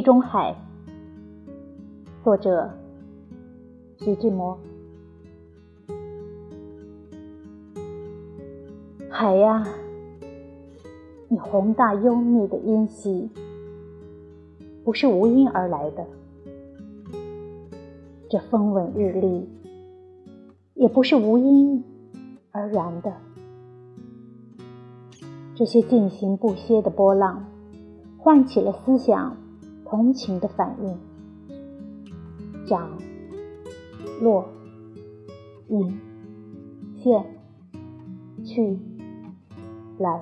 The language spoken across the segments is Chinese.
地中海，作者徐志摩。海呀，你宏大幽密的音息，不是无因而来的；这风稳日丽，也不是无因而然的。这些进行不歇的波浪，唤起了思想。同情的反应，涨、落、隐、现、去、来，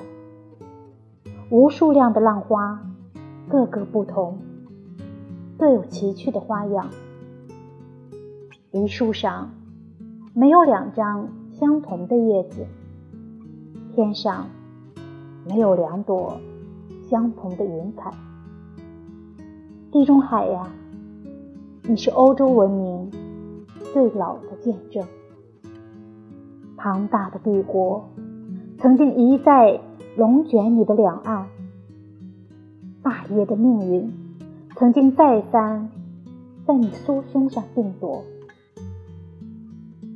无数量的浪花，各个不同，各有奇趣的花样。梨树上没有两张相同的叶子，天上没有两朵相同的云彩。地中海呀，你是欧洲文明最老的见证。庞大的帝国曾经一再龙卷你的两岸，大业的命运曾经再三在你酥胸上定夺。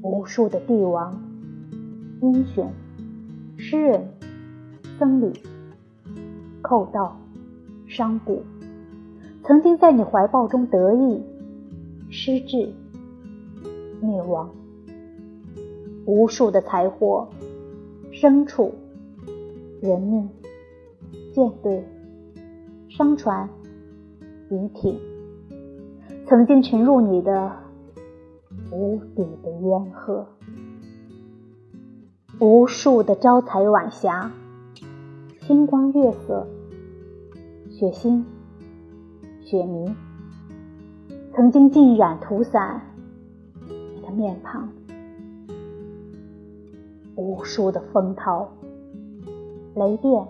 无数的帝王、英雄、诗人、僧侣、寇盗、商贾。曾经在你怀抱中得意、失志、灭亡，无数的财货、牲畜、人命、舰队、商船、渔艇，曾经沉入你的。无底的烟河，无数的朝彩晚霞、星光月色、血腥。雪泥曾经浸染涂散你的面庞，无数的风涛、雷电、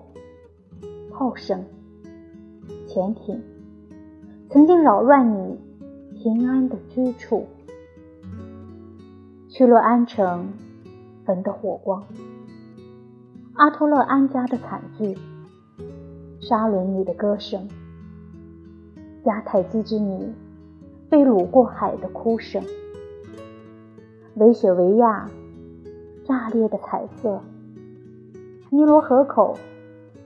炮声、潜艇。曾经扰乱你平安的居处，去了安城焚的火光，阿托勒安家的惨剧，沙伦里的歌声。迦太基之女被掳过海的哭声，维雪维亚炸裂的彩色，尼罗河口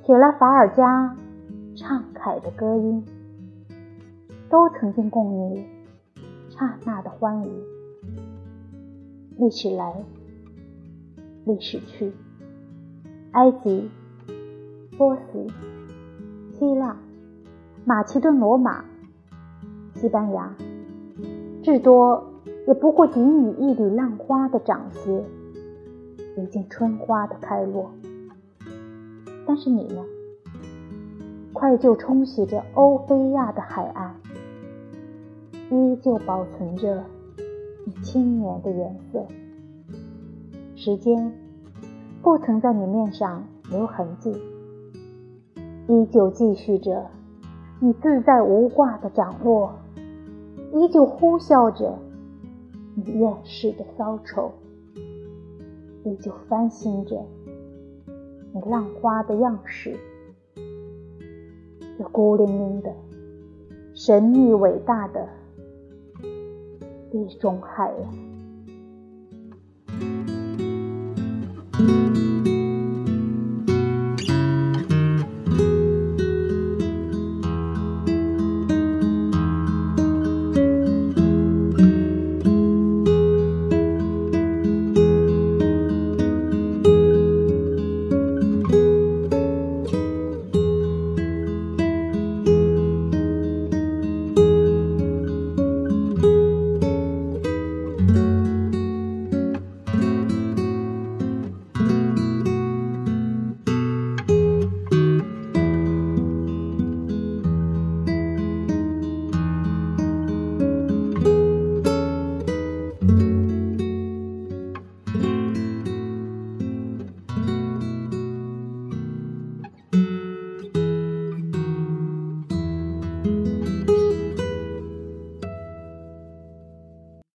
铁拉法尔加畅凯的歌音，都曾经共你刹那的欢愉。历史来，历史去，埃及、波斯、希腊。马其顿、罗马、西班牙，至多也不过给你一缕浪花的掌歇，一见春花的开落。但是你呢？快就冲洗着欧菲亚的海岸，依旧保存着你青年的颜色。时间不曾在你面上留痕迹，依旧继续着。你自在无挂的掌握，依旧呼啸着你厌世的骚愁，依旧翻新着你浪花的样式。这孤零零的、神秘伟大的地中海呀！